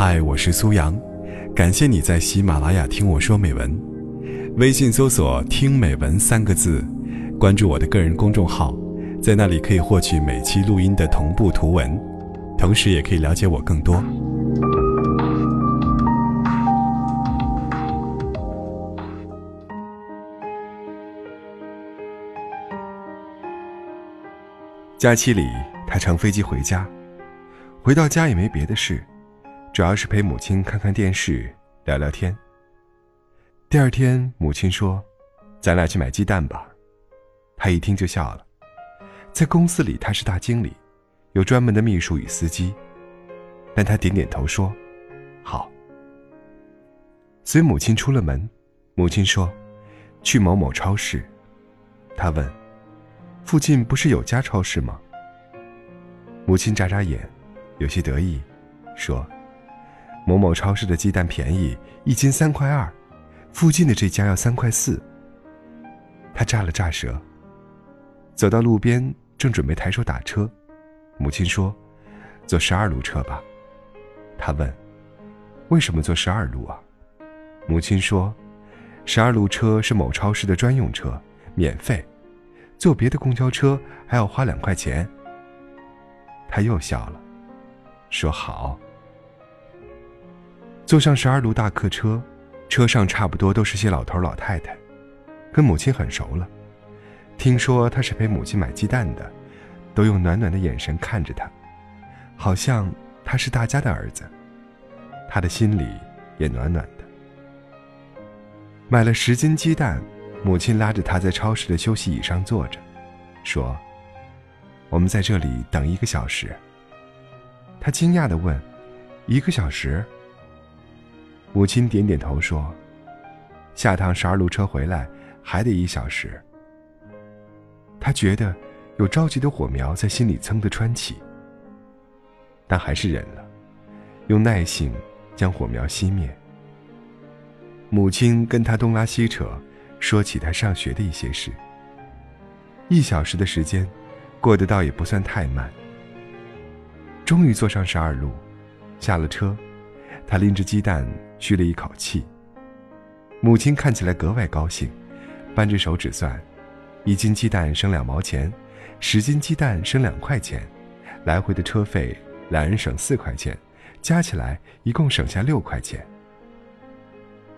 嗨，我是苏阳，感谢你在喜马拉雅听我说美文。微信搜索“听美文”三个字，关注我的个人公众号，在那里可以获取每期录音的同步图文，同时也可以了解我更多。假期里，他乘飞机回家，回到家也没别的事。主要是陪母亲看看电视，聊聊天。第二天，母亲说：“咱俩去买鸡蛋吧。”他一听就笑了。在公司里，他是大经理，有专门的秘书与司机。但他点点头说：“好。”随母亲出了门，母亲说：“去某某超市。”他问：“附近不是有家超市吗？”母亲眨眨眼，有些得意，说。某某超市的鸡蛋便宜，一斤三块二，附近的这家要三块四。他炸了炸舌，走到路边，正准备抬手打车，母亲说：“坐十二路车吧。”他问：“为什么坐十二路啊？”母亲说：“十二路车是某超市的专用车，免费，坐别的公交车还要花两块钱。”他又笑了，说：“好。”坐上十二路大客车，车上差不多都是些老头老太太，跟母亲很熟了。听说他是陪母亲买鸡蛋的，都用暖暖的眼神看着他，好像他是大家的儿子。他的心里也暖暖的。买了十斤鸡蛋，母亲拉着他在超市的休息椅上坐着，说：“我们在这里等一个小时。”他惊讶地问：“一个小时？”母亲点点头说：“下趟十二路车回来还得一小时。”他觉得有着急的火苗在心里蹭的窜起，但还是忍了，用耐性将火苗熄灭。母亲跟他东拉西扯，说起他上学的一些事。一小时的时间，过得倒也不算太慢。终于坐上十二路，下了车。他拎着鸡蛋，吁了一口气。母亲看起来格外高兴，扳着手指算：一斤鸡蛋省两毛钱，十斤鸡蛋省两块钱，来回的车费两人省四块钱，加起来一共省下六块钱。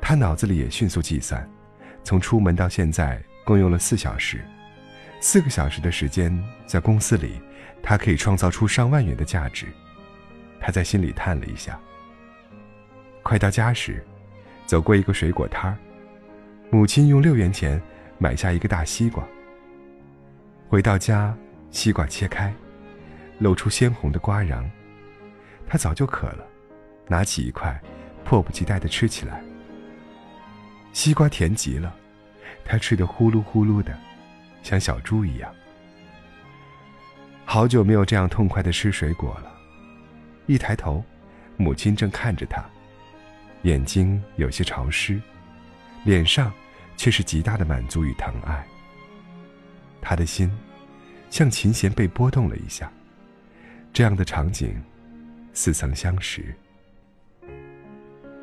他脑子里也迅速计算，从出门到现在共用了四小时，四个小时的时间在公司里，他可以创造出上万元的价值。他在心里叹了一下。快到家时，走过一个水果摊儿，母亲用六元钱买下一个大西瓜。回到家，西瓜切开，露出鲜红的瓜瓤。他早就渴了，拿起一块，迫不及待地吃起来。西瓜甜极了，他吃得呼噜呼噜的，像小猪一样。好久没有这样痛快地吃水果了。一抬头，母亲正看着他。眼睛有些潮湿，脸上却是极大的满足与疼爱。他的心像琴弦被拨动了一下。这样的场景，似曾相识。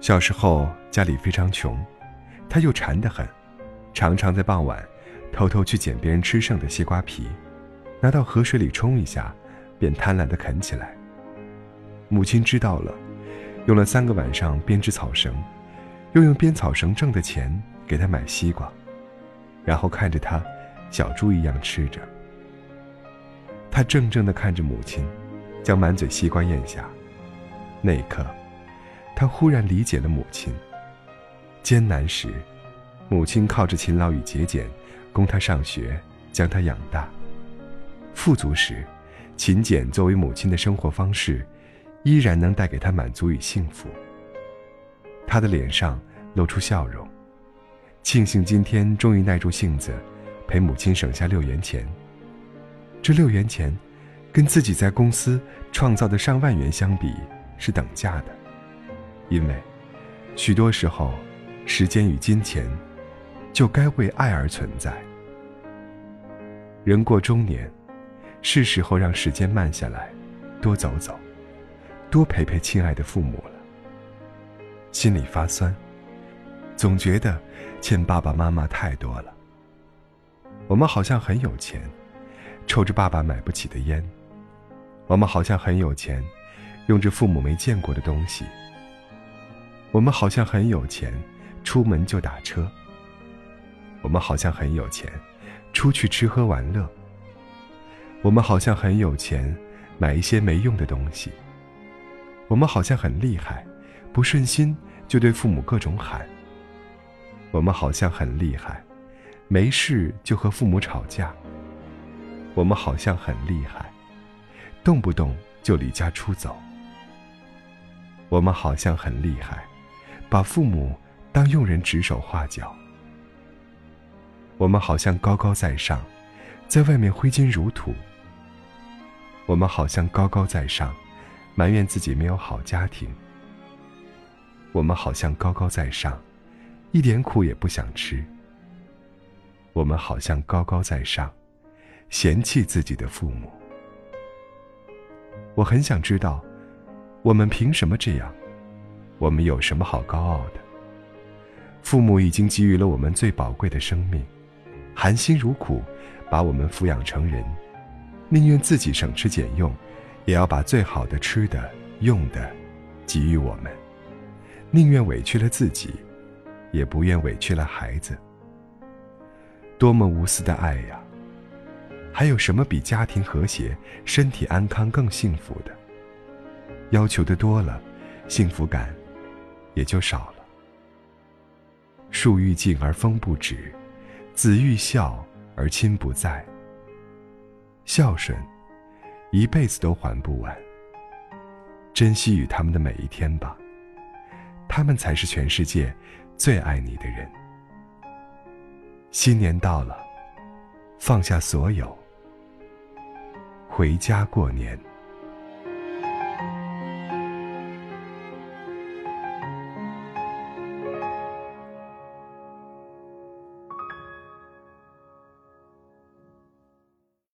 小时候家里非常穷，他又馋得很，常常在傍晚偷偷去捡别人吃剩的西瓜皮，拿到河水里冲一下，便贪婪地啃起来。母亲知道了。用了三个晚上编织草绳，又用编草绳挣的钱给他买西瓜，然后看着他小猪一样吃着。他怔怔地看着母亲，将满嘴西瓜咽下。那一刻，他忽然理解了母亲。艰难时，母亲靠着勤劳与节俭供他上学，将他养大；富足时，勤俭作为母亲的生活方式。依然能带给他满足与幸福。他的脸上露出笑容，庆幸今天终于耐住性子，陪母亲省下六元钱。这六元钱，跟自己在公司创造的上万元相比是等价的，因为，许多时候，时间与金钱，就该为爱而存在。人过中年，是时候让时间慢下来，多走走。多陪陪亲爱的父母了。心里发酸，总觉得欠爸爸妈妈太多了。我们好像很有钱，抽着爸爸买不起的烟；我们好像很有钱，用着父母没见过的东西；我们好像很有钱，出门就打车；我们好像很有钱，出去吃喝玩乐；我们好像很有钱，买一些没用的东西；我们好像很厉害，不顺心。就对父母各种喊。我们好像很厉害，没事就和父母吵架。我们好像很厉害，动不动就离家出走。我们好像很厉害，把父母当佣人指手画脚。我们好像高高在上，在外面挥金如土。我们好像高高在上，埋怨自己没有好家庭。我们好像高高在上，一点苦也不想吃。我们好像高高在上，嫌弃自己的父母。我很想知道，我们凭什么这样？我们有什么好高傲的？父母已经给予了我们最宝贵的生命，含辛茹苦把我们抚养成人，宁愿自己省吃俭用，也要把最好的吃的、用的给予我们。宁愿委屈了自己，也不愿委屈了孩子。多么无私的爱呀！还有什么比家庭和谐、身体安康更幸福的？要求的多了，幸福感也就少了。树欲静而风不止，子欲孝而亲不在。孝顺，一辈子都还不完。珍惜与他们的每一天吧。他们才是全世界最爱你的人。新年到了，放下所有，回家过年。